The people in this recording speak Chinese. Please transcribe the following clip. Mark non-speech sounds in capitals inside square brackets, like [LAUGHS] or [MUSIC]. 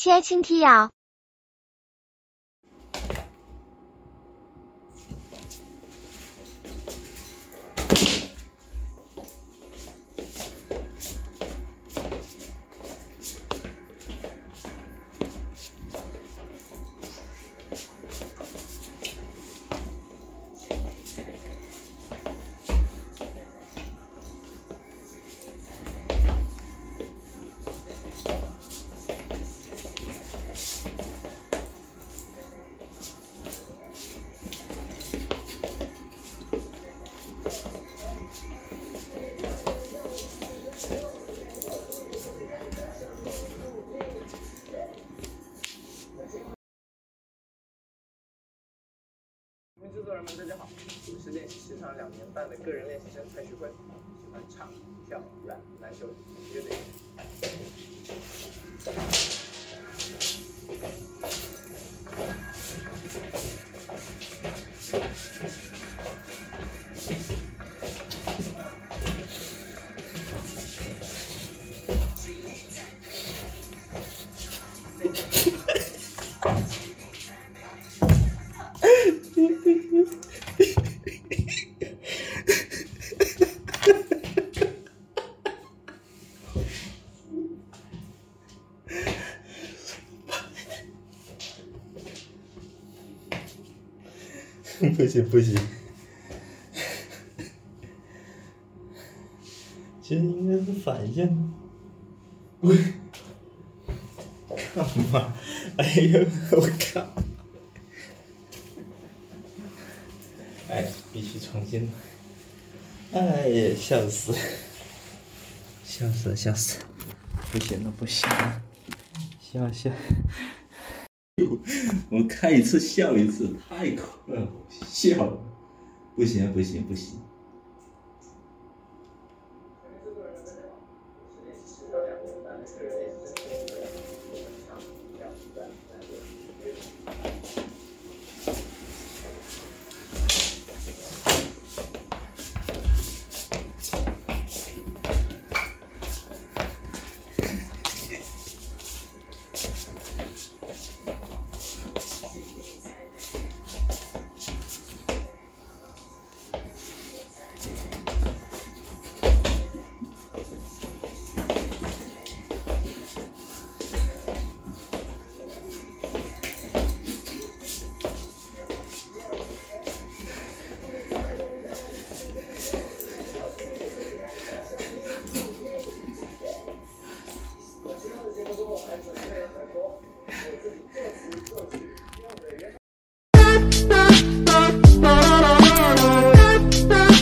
切青踢咬。作人们，大家好，我是练习时长两年半的个人练习生蔡徐坤，喜欢唱、跳、rap、篮球、乐队。不 [LAUGHS] 行不行，[LAUGHS] 其实应该是反向。喂，干嘛？哎呦，我靠！哎，必须重新。哎呀，笑死！笑死了，笑死了！不行了，不行了！笑笑。[LAUGHS] 我看一次笑一次，太可了，笑了，不行不行不行。